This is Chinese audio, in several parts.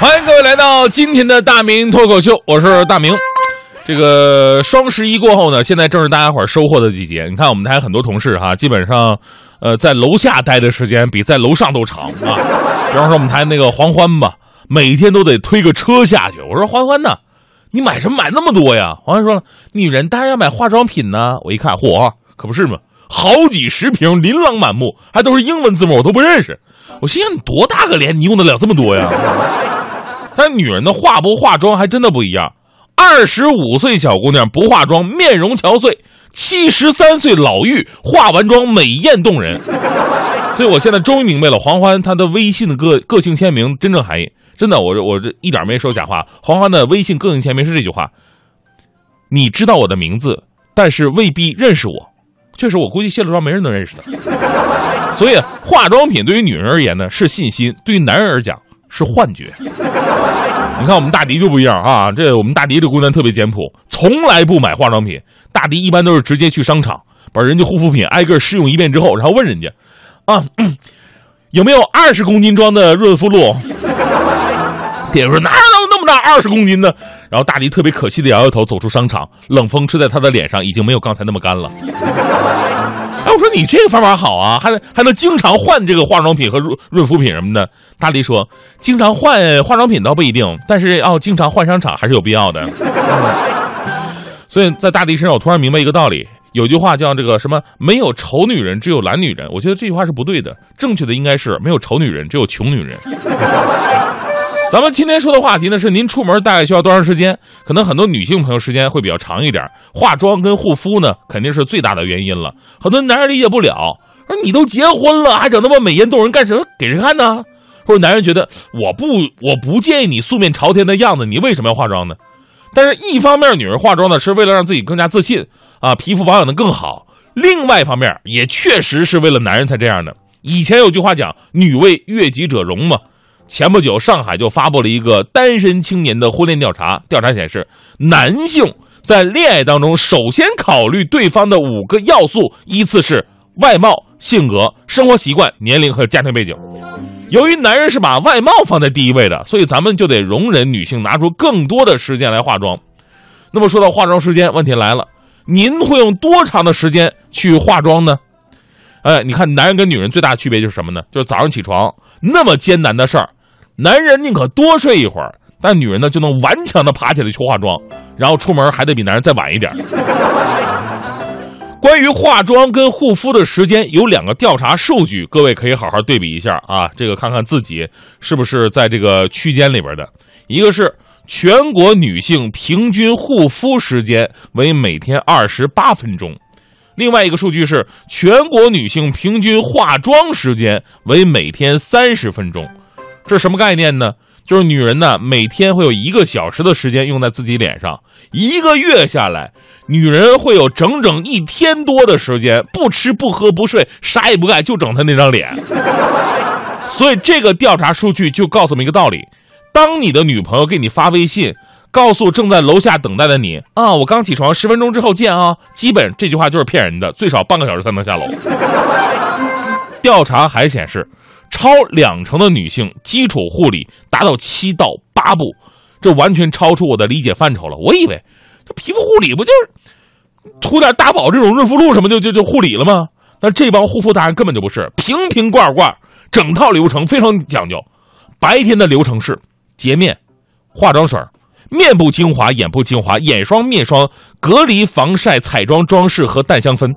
欢迎各位来到今天的大明脱口秀，我是大明。这个双十一过后呢，现在正是大家伙收获的季节。你看，我们台很多同事哈，基本上，呃，在楼下待的时间比在楼上都长啊。比方说我们台那个黄欢吧，每天都得推个车下去。我说欢欢呢，你买什么买那么多呀？黄欢说了，女人当然要买化妆品呢。我一看，嚯，可不是嘛，好几十瓶，琳琅满目，还都是英文字母，我都不认识。我心想，你多大个脸，你用得了这么多呀？但女人的化不化妆还真的不一样。二十五岁小姑娘不化妆，面容憔悴；七十三岁老妪化完妆，美艳动人。所以我现在终于明白了黄欢她的微信的个个性签名真正含义。真的，我我这一点没说假话。黄欢的微信个性签名是这句话：你知道我的名字，但是未必认识我。确实，我估计卸了妆没人能认识他。所以，化妆品对于女人而言呢是信心，对于男人而讲。是幻觉，你看我们大迪就不一样啊！这我们大迪这姑娘特别简朴，从来不买化妆品。大迪一般都是直接去商场，把人家护肤品挨个试用一遍之后，然后问人家，啊，有没有二十公斤装的润肤露？店员说哪有大二十公斤呢？然后大迪特别可惜的摇摇头，走出商场，冷风吹在他的脸上，已经没有刚才那么干了。哎，我说你这个方法好啊，还还能经常换这个化妆品和润润肤品什么的。大迪说，经常换化妆品倒不一定，但是要经常换商场还是有必要的。所以在大迪身上，我突然明白一个道理，有句话叫这个什么“没有丑女人，只有懒女人”。我觉得这句话是不对的，正确的应该是“没有丑女人，只有穷女人”。咱们今天说的话题呢是您出门大概需要多长时间？可能很多女性朋友时间会比较长一点，化妆跟护肤呢肯定是最大的原因了。很多男人理解不了，说你都结婚了，还整那么美艳动人干什么？给谁看呢？或者男人觉得我不我不介意你素面朝天的样子，你为什么要化妆呢？但是一方面女人化妆呢是为了让自己更加自信啊，皮肤保养的更好；另外一方面也确实是为了男人才这样的。以前有句话讲“女为悦己者容”嘛。前不久，上海就发布了一个单身青年的婚恋调查。调查显示，男性在恋爱当中首先考虑对方的五个要素依次是外貌、性格、生活习惯、年龄和家庭背景。由于男人是把外貌放在第一位的，所以咱们就得容忍女性拿出更多的时间来化妆。那么说到化妆时间，问题来了，您会用多长的时间去化妆呢？哎，你看，男人跟女人最大的区别就是什么呢？就是早上起床那么艰难的事儿。男人宁可多睡一会儿，但女人呢就能顽强的爬起来去化妆，然后出门还得比男人再晚一点。关于化妆跟护肤的时间，有两个调查数据，各位可以好好对比一下啊，这个看看自己是不是在这个区间里边的。一个是全国女性平均护肤时间为每天二十八分钟，另外一个数据是全国女性平均化妆时间为每天三十分钟。这是什么概念呢？就是女人呢，每天会有一个小时的时间用在自己脸上，一个月下来，女人会有整整一天多的时间不吃不喝不睡，啥也不干，就整她那张脸。所以这个调查数据就告诉我们一个道理：当你的女朋友给你发微信，告诉正在楼下等待的你啊，我刚起床，十分钟之后见啊，基本这句话就是骗人的，最少半个小时才能下楼。调查还显示。超两成的女性基础护理达到七到八步，这完全超出我的理解范畴了。我以为这皮肤护理不就是涂点大宝这种润肤露什么就就就护理了吗？那这帮护肤达人根本就不是，瓶瓶罐罐，整套流程非常讲究。白天的流程是洁面、化妆水、面部精华、眼部精华、眼霜、面霜、隔离、防晒、彩妆、装饰和淡香氛；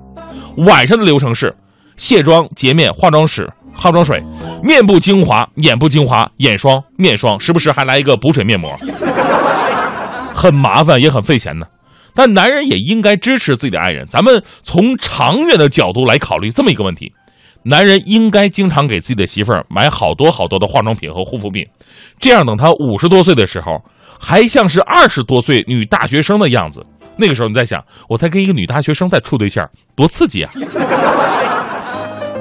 晚上的流程是卸妆、洁面、化妆水。化妆水、面部精华、眼部精华、眼霜、面霜，时不时还来一个补水面膜，很麻烦也很费钱呢。但男人也应该支持自己的爱人。咱们从长远的角度来考虑这么一个问题：男人应该经常给自己的媳妇儿买好多好多的化妆品和护肤品，这样等他五十多岁的时候，还像是二十多岁女大学生的样子。那个时候你在想，我才跟一个女大学生在处对象，多刺激啊！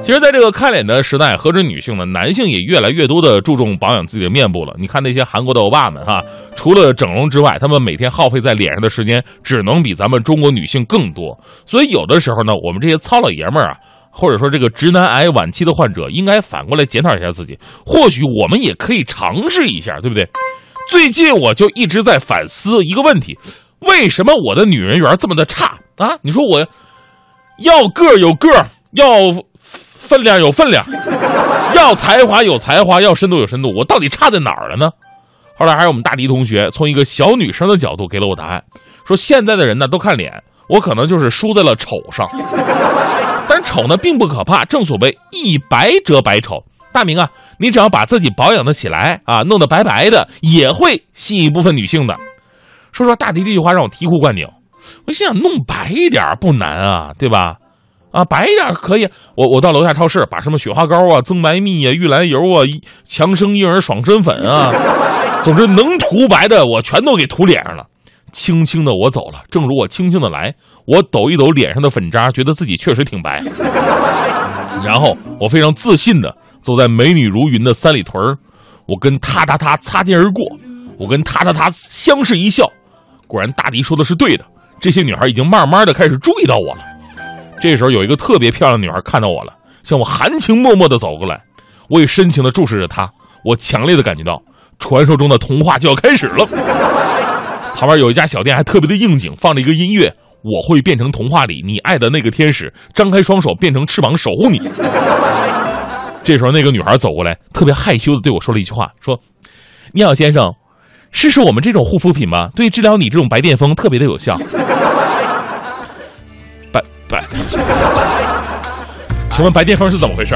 其实，在这个看脸的时代，何止女性呢？男性也越来越多的注重保养自己的面部了。你看那些韩国的欧巴们，哈，除了整容之外，他们每天耗费在脸上的时间，只能比咱们中国女性更多。所以，有的时候呢，我们这些糙老爷们儿啊，或者说这个直男癌晚期的患者，应该反过来检讨一下自己，或许我们也可以尝试一下，对不对？最近我就一直在反思一个问题：为什么我的女人缘这么的差啊？你说我要个有个，要分量有分量，要才华有才华，要深度有深度，我到底差在哪儿了呢？后来还是我们大迪同学从一个小女生的角度给了我答案，说现在的人呢都看脸，我可能就是输在了丑上。但丑呢并不可怕，正所谓一白遮百丑。大明啊，你只要把自己保养的起来啊，弄得白白的，也会吸引一部分女性的。说实话，大迪这句话让我醍醐灌顶。我心想，弄白一点不难啊，对吧？啊，白一点可以。我我到楼下超市，把什么雪花膏啊、增白蜜啊、玉兰油啊、强生婴儿爽身粉啊，总之能涂白的我全都给涂脸上了。轻轻的我走了，正如我轻轻的来，我抖一抖脸上的粉渣，觉得自己确实挺白。然后我非常自信的走在美女如云的三里屯儿我跟他他他擦肩而过，我跟他他他相视一笑。果然大迪说的是对的，这些女孩已经慢慢的开始注意到我了。这时候有一个特别漂亮的女孩看到我了，向我含情脉脉的走过来，我也深情的注视着她，我强烈的感觉到传说中的童话就要开始了。旁边有一家小店还特别的应景，放着一个音乐，我会变成童话里你爱的那个天使，张开双手变成翅膀守护你。这时候那个女孩走过来，特别害羞的对我说了一句话，说：“你好，先生，试试我们这种护肤品吧，对治疗你这种白癜风特别的有效。” 请问白癜风是怎么回事？